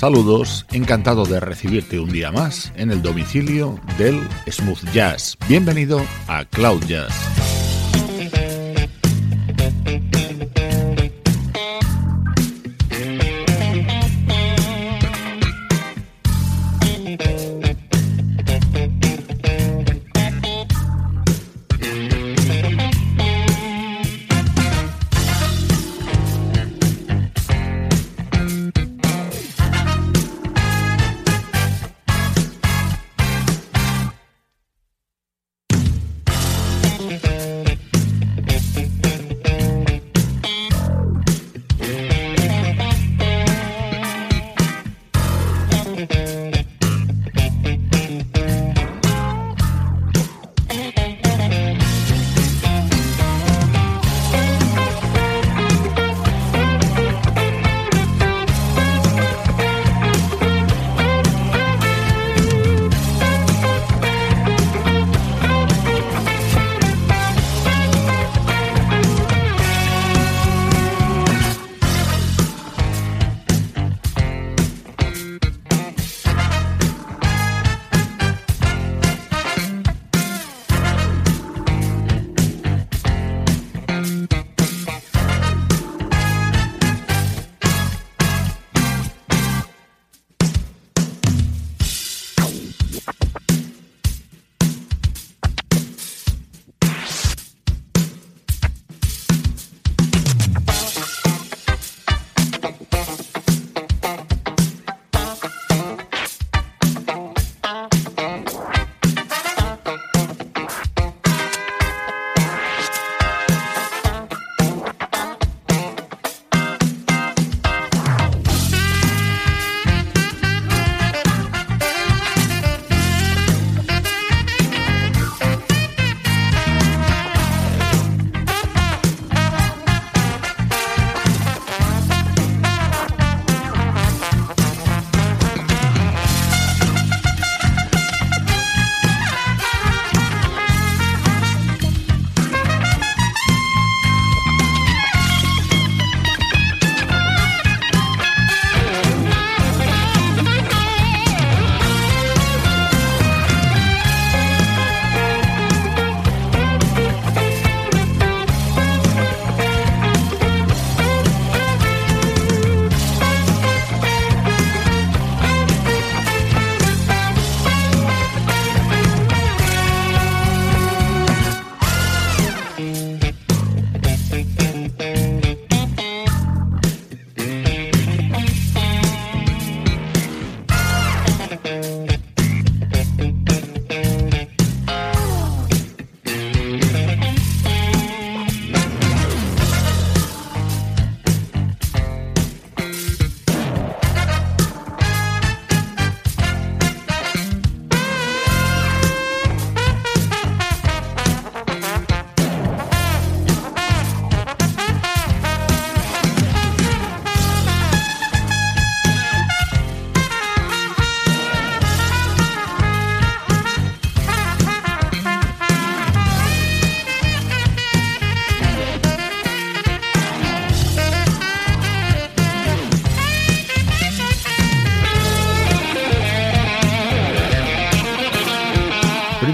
Saludos, encantado de recibirte un día más en el domicilio del Smooth Jazz. Bienvenido a Cloud Jazz.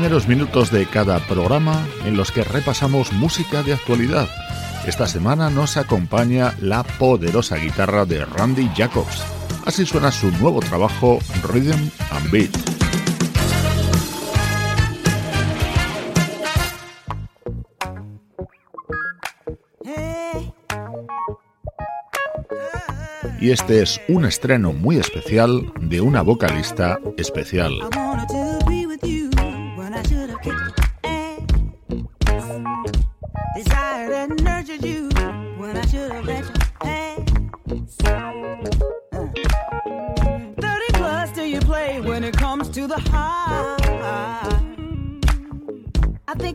Primeros minutos de cada programa en los que repasamos música de actualidad. Esta semana nos acompaña la poderosa guitarra de Randy Jacobs. Así suena su nuevo trabajo Rhythm and Beat. Y este es un estreno muy especial de una vocalista especial.